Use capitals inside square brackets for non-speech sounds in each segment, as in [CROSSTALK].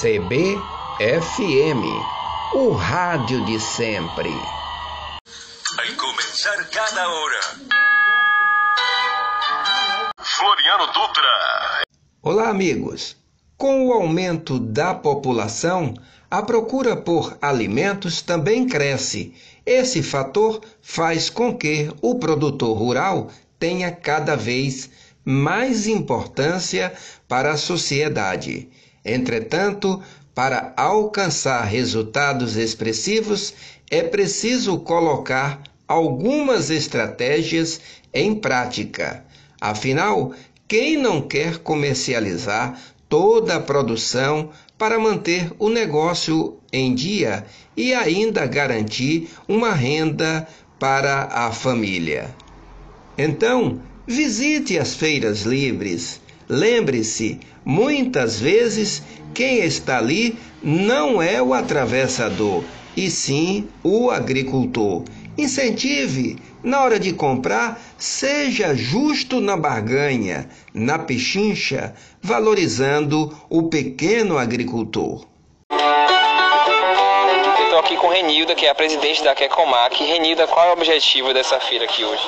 CBFM, o rádio de sempre. Vai começar cada hora. Floriano Dutra. Olá, amigos. Com o aumento da população, a procura por alimentos também cresce. Esse fator faz com que o produtor rural tenha cada vez mais importância para a sociedade. Entretanto, para alcançar resultados expressivos, é preciso colocar algumas estratégias em prática. Afinal, quem não quer comercializar toda a produção para manter o negócio em dia e ainda garantir uma renda para a família? Então, visite as feiras livres. Lembre-se, muitas vezes quem está ali não é o atravessador, e sim o agricultor. Incentive, na hora de comprar, seja justo na barganha, na pechincha, valorizando o pequeno agricultor. Estou aqui com Renilda, que é a presidente da Quecomac. Renilda, qual é o objetivo dessa feira aqui hoje?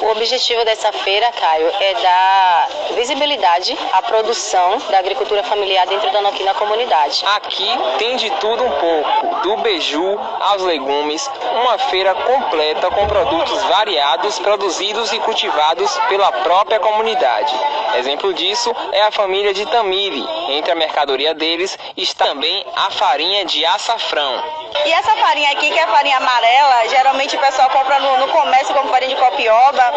O objetivo dessa feira, Caio, é dar visibilidade à produção da agricultura familiar dentro da Noquina comunidade. Aqui tem de tudo um pouco, do beiju aos legumes, uma feira completa com produtos variados, produzidos e cultivados pela própria comunidade. Exemplo disso é a família de Tamiri. Entre a mercadoria deles está também a farinha de açafrão. E essa farinha aqui, que é a farinha amarela, geralmente o pessoal compra no, no comércio como farinha de copioba,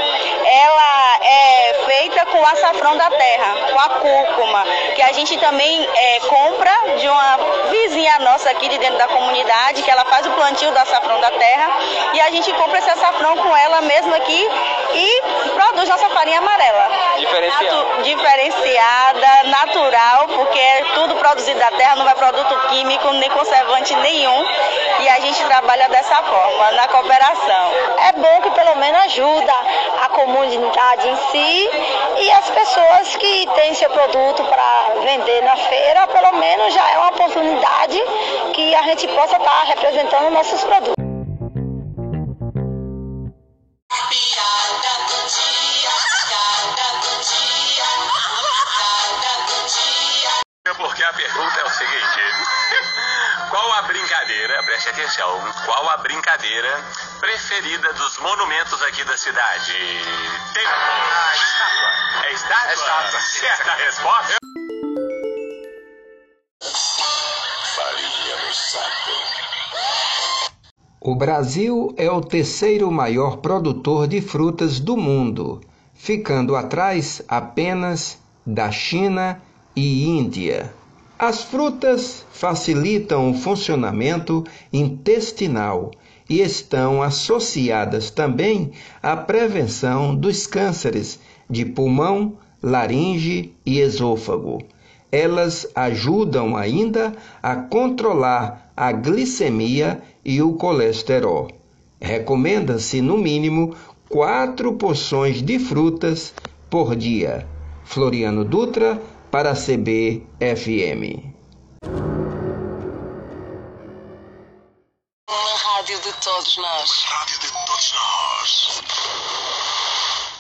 ela é feita com açafrão da terra, com a cúrcuma, que a gente também é, compra de uma vizinha nossa aqui de dentro da comunidade, que ela faz o plantio do açafrão da terra, e a gente compra esse açafrão com ela mesmo aqui e produz nossa farinha amarela. Diferenciada. Natu diferenciada, natural, porque é tudo produzido da terra, não vai produto químico, nem conservante nenhum, e a gente trabalha dessa forma, na cooperação. É bom que pelo menos ajuda a comunidade em si e as pessoas têm seu produto para vender na feira, pelo menos já é uma oportunidade que a gente possa estar tá representando nossos produtos. Porque a pergunta é o seguinte: [LAUGHS] qual a brincadeira, preste atenção, qual a brincadeira preferida dos monumentos aqui da cidade? Tem... Ah, estátua. É estátua? É estátua. Certa resposta. Farinha no saco. O Brasil é o terceiro maior produtor de frutas do mundo, ficando atrás apenas da China e Índia. As frutas facilitam o funcionamento intestinal e estão associadas também à prevenção dos cânceres de pulmão, laringe e esôfago. Elas ajudam ainda a controlar a glicemia e o colesterol. Recomenda-se, no mínimo, quatro porções de frutas por dia. Floriano Dutra, para a CBFM. Uma rádio de todos nós.